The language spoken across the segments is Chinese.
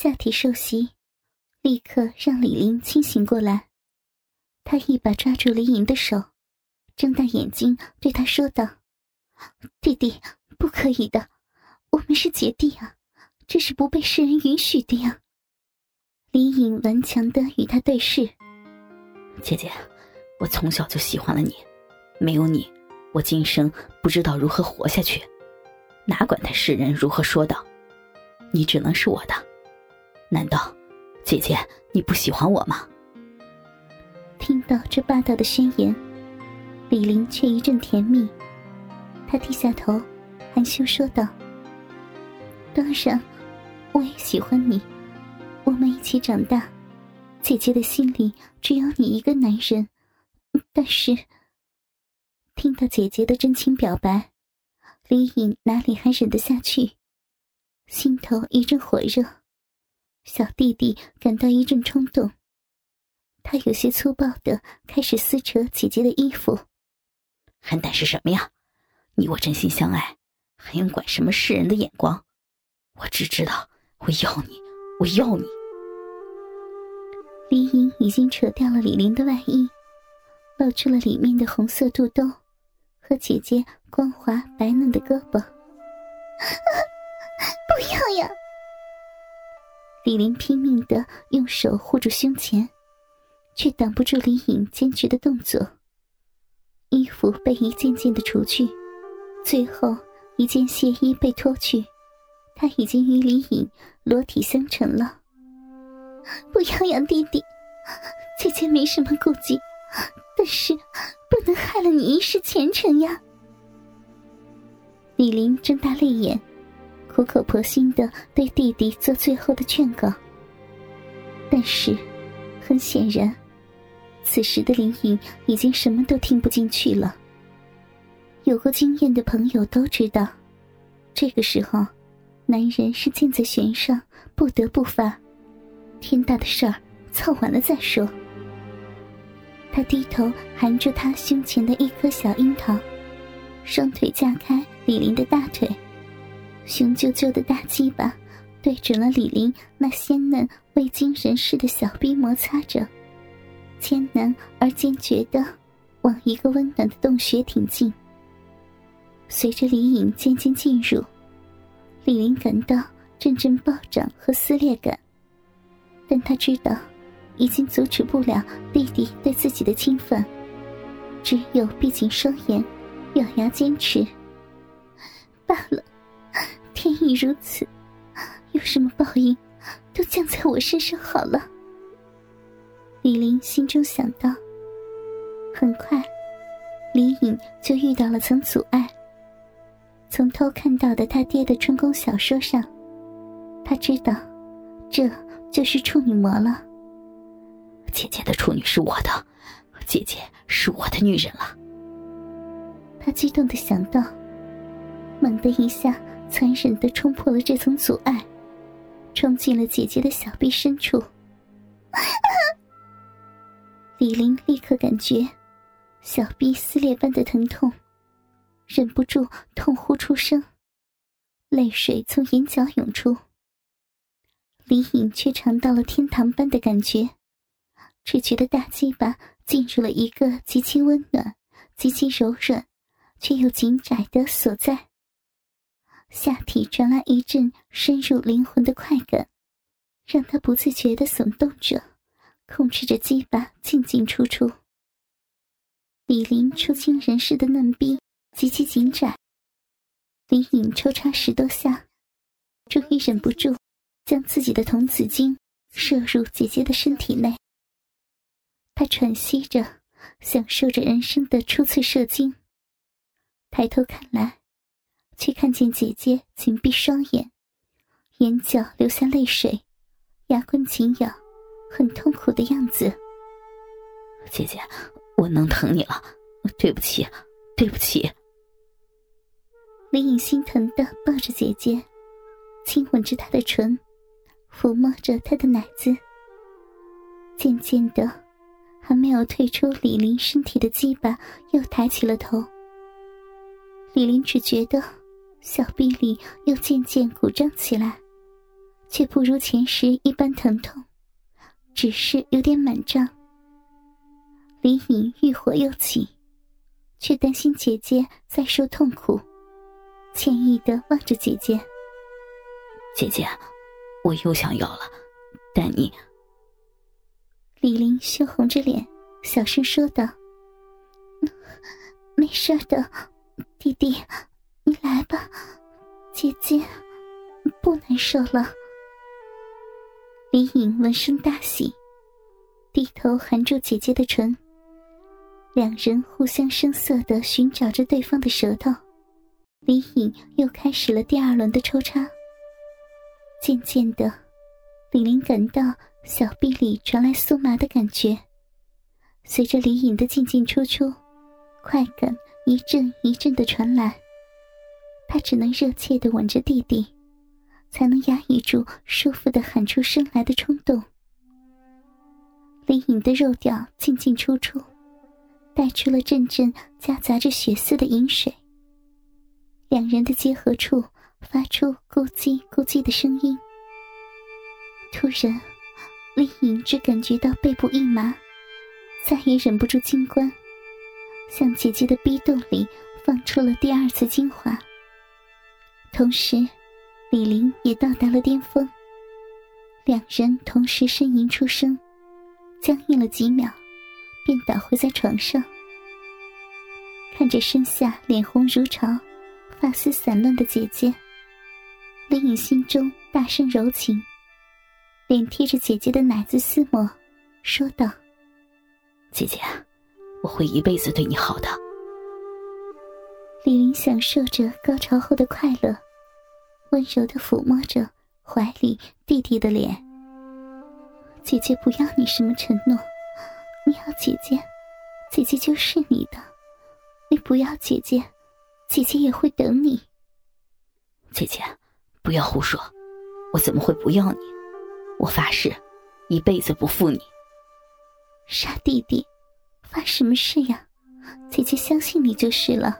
下体受袭，立刻让李玲清醒过来。他一把抓住李颖的手，睁大眼睛对他说道：“弟弟，不可以的，我们是姐弟啊，这是不被世人允许的呀。”李颖顽强的与他对视：“姐姐，我从小就喜欢了你，没有你，我今生不知道如何活下去，哪管他世人如何说道，你只能是我的。难道，姐姐你不喜欢我吗？”听到这霸道的宣言，李玲却一阵甜蜜。她低下头，含羞说道：“当然，我也喜欢你。我们一起长大，姐姐的心里只有你一个男人。但是，听到姐姐的真情表白，李颖哪里还忍得下去？心头一阵火热，小弟弟感到一阵冲动。”他有些粗暴的开始撕扯姐姐的衣服，还胆是什么呀？你我真心相爱，还用管什么世人的眼光？我只知道我要你，我要你。李颖已经扯掉了李玲的外衣，露出了里面的红色肚兜和姐姐光滑白嫩的胳膊。不要呀！李玲拼命的用手护住胸前。却挡不住李颖坚决的动作。衣服被一件件的除去，最后一件亵衣被脱去，他已经与李颖裸体相成了。不要呀，弟弟，姐姐没什么顾忌，但是不能害了你一世前程呀。李玲睁大泪眼，苦口婆心的对弟弟做最后的劝告，但是，很显然。此时的林颖已经什么都听不进去了。有过经验的朋友都知道，这个时候，男人是箭在弦上，不得不发。天大的事儿，凑完了再说。他低头含住他胸前的一颗小樱桃，双腿架开李林的大腿，雄赳赳的大鸡巴对准了李林那鲜嫩未经人事的小臂摩擦着。艰难而坚决的往一个温暖的洞穴挺进。随着李颖渐渐进入，李林感到阵阵暴涨和撕裂感，但她知道已经阻止不了弟弟对自己的侵犯，只有闭紧双眼，咬牙坚持。罢了，天意如此，有什么报应，都降在我身上好了。李玲心中想到。很快，李颖就遇到了层阻碍。从偷看到的他爹的春宫小说上，他知道，这就是处女膜了。姐姐的处女是我的，姐姐是我的女人了。他激动的想到，猛地一下，残忍的冲破了这层阻碍，冲进了姐姐的小臂深处。李玲立刻感觉小臂撕裂般的疼痛，忍不住痛呼出声，泪水从眼角涌出。李颖却尝到了天堂般的感觉，只觉得大鸡巴进入了一个极其温暖、极其柔软却又紧窄的所在，下体传来一阵深入灵魂的快感，让他不自觉的耸动着。控制着鸡巴进进出出，李林出清人世的嫩逼极其紧窄，李颖抽插十多下，终于忍不住将自己的童子精射入姐姐的身体内。他喘息着，享受着人生的初次射精。抬头看来，却看见姐姐紧闭双眼，眼角流下泪水，牙关紧咬。很痛苦的样子，姐姐，我能疼你了，对不起，对不起。李颖心疼的抱着姐姐，亲吻着她的唇，抚摸着她的奶子。渐渐的，还没有退出李林身体的鸡巴又抬起了头。李林只觉得小臂里又渐渐鼓胀起来，却不如前时一般疼痛，只是有点满胀。李颖欲火又起，却担心姐姐再受痛苦，歉意的望着姐姐：“姐姐，我又想要了，但你……”李玲羞红着脸，小声说道：“没事的，弟弟，你来吧，姐姐不难受了。”李颖闻声大喜，低头含住姐姐的唇，两人互相生涩的寻找着对方的舌头。李颖又开始了第二轮的抽插，渐渐的，李玲感到。小臂里传来酥麻的感觉，随着李颖的进进出出，快感一阵一阵的传来。他只能热切的吻着弟弟，才能压抑住舒服的喊出声来的冲动。林颖的肉调进进出出，带出了阵阵夹杂着血丝的饮水。两人的结合处发出咕叽咕叽的声音。突然。林颖只感觉到背部一麻，再也忍不住金冠，向姐姐的逼洞里放出了第二次精华。同时，李玲也到达了巅峰，两人同时呻吟出声，僵硬了几秒，便倒回在床上。看着身下脸红如潮、发丝散乱的姐姐，李颖心中大声柔情。脸贴着姐姐的奶子撕磨，说道：“姐姐，我会一辈子对你好的。”李玲享受着高潮后的快乐，温柔的抚摸着怀里弟弟的脸。姐姐不要你什么承诺，你要姐姐，姐姐就是你的；你不要姐姐，姐姐也会等你。姐姐，不要胡说，我怎么会不要你？我发誓，一辈子不负你。傻弟弟，发什么誓呀？姐姐相信你就是了。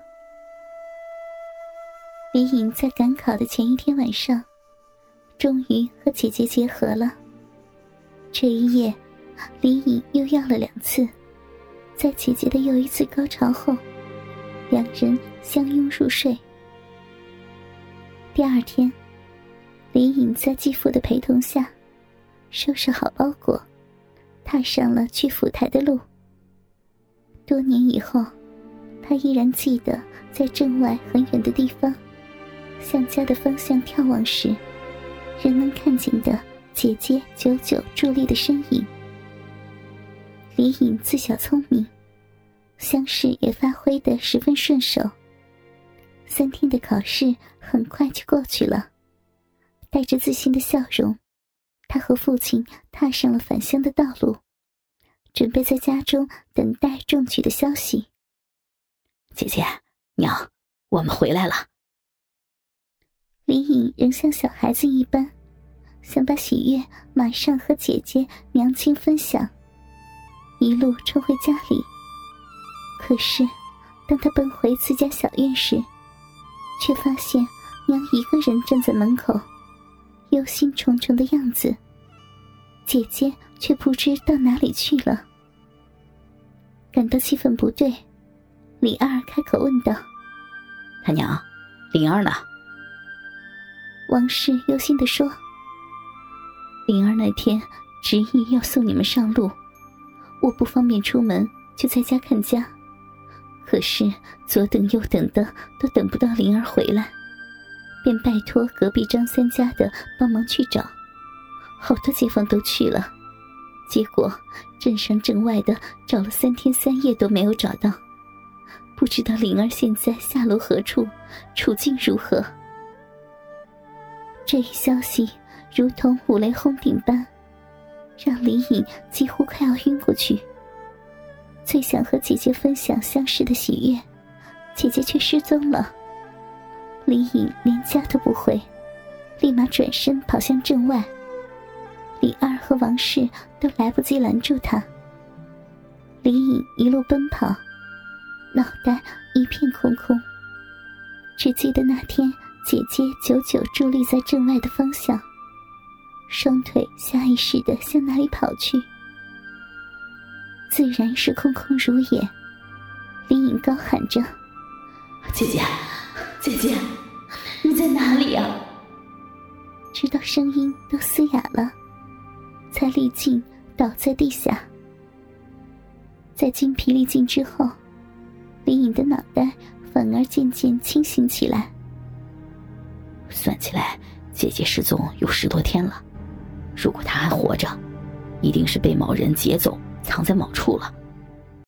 李颖在赶考的前一天晚上，终于和姐姐结合了。这一夜，李颖又要了两次，在姐姐的又一次高潮后，两人相拥入睡。第二天，李颖在继父的陪同下。收拾好包裹，踏上了去府台的路。多年以后，他依然记得在镇外很远的地方，向家的方向眺望时，仍能看见的姐姐久久伫立的身影。李颖自小聪明，乡试也发挥的十分顺手。三天的考试很快就过去了，带着自信的笑容。他和父亲踏上了返乡的道路，准备在家中等待中举的消息。姐姐，娘，我们回来了。李颖仍像小孩子一般，想把喜悦马上和姐姐、娘亲分享，一路冲回家里。可是，当他奔回自家小院时，却发现娘一个人站在门口。忧心忡忡的样子，姐姐却不知到哪里去了。感到气氛不对，李二开口问道：“他娘，灵儿呢？”王氏忧心的说：“灵儿那天执意要送你们上路，我不方便出门，就在家看家。可是左等右等的，都等不到灵儿回来。”便拜托隔壁张三家的帮忙去找，好多街坊都去了，结果镇上镇外的找了三天三夜都没有找到，不知道灵儿现在下落何处，处境如何。这一消息如同五雷轰顶般，让李颖几乎快要晕过去。最想和姐姐分享相识的喜悦，姐姐却失踪了。李颖连家都不回，立马转身跑向镇外。李二和王氏都来不及拦住他。李颖一路奔跑，脑袋一片空空。只记得那天姐姐久久伫立在镇外的方向，双腿下意识的向哪里跑去，自然是空空如也。林颖高喊着：“姐姐，姐姐，你在哪里呀？”直到声音都嘶哑了，才力尽倒在地下。在精疲力尽之后，林颖的脑袋反而渐渐清醒起来。算起来，姐姐失踪有十多天了。如果她还活着，一定是被某人劫走，藏在某处了。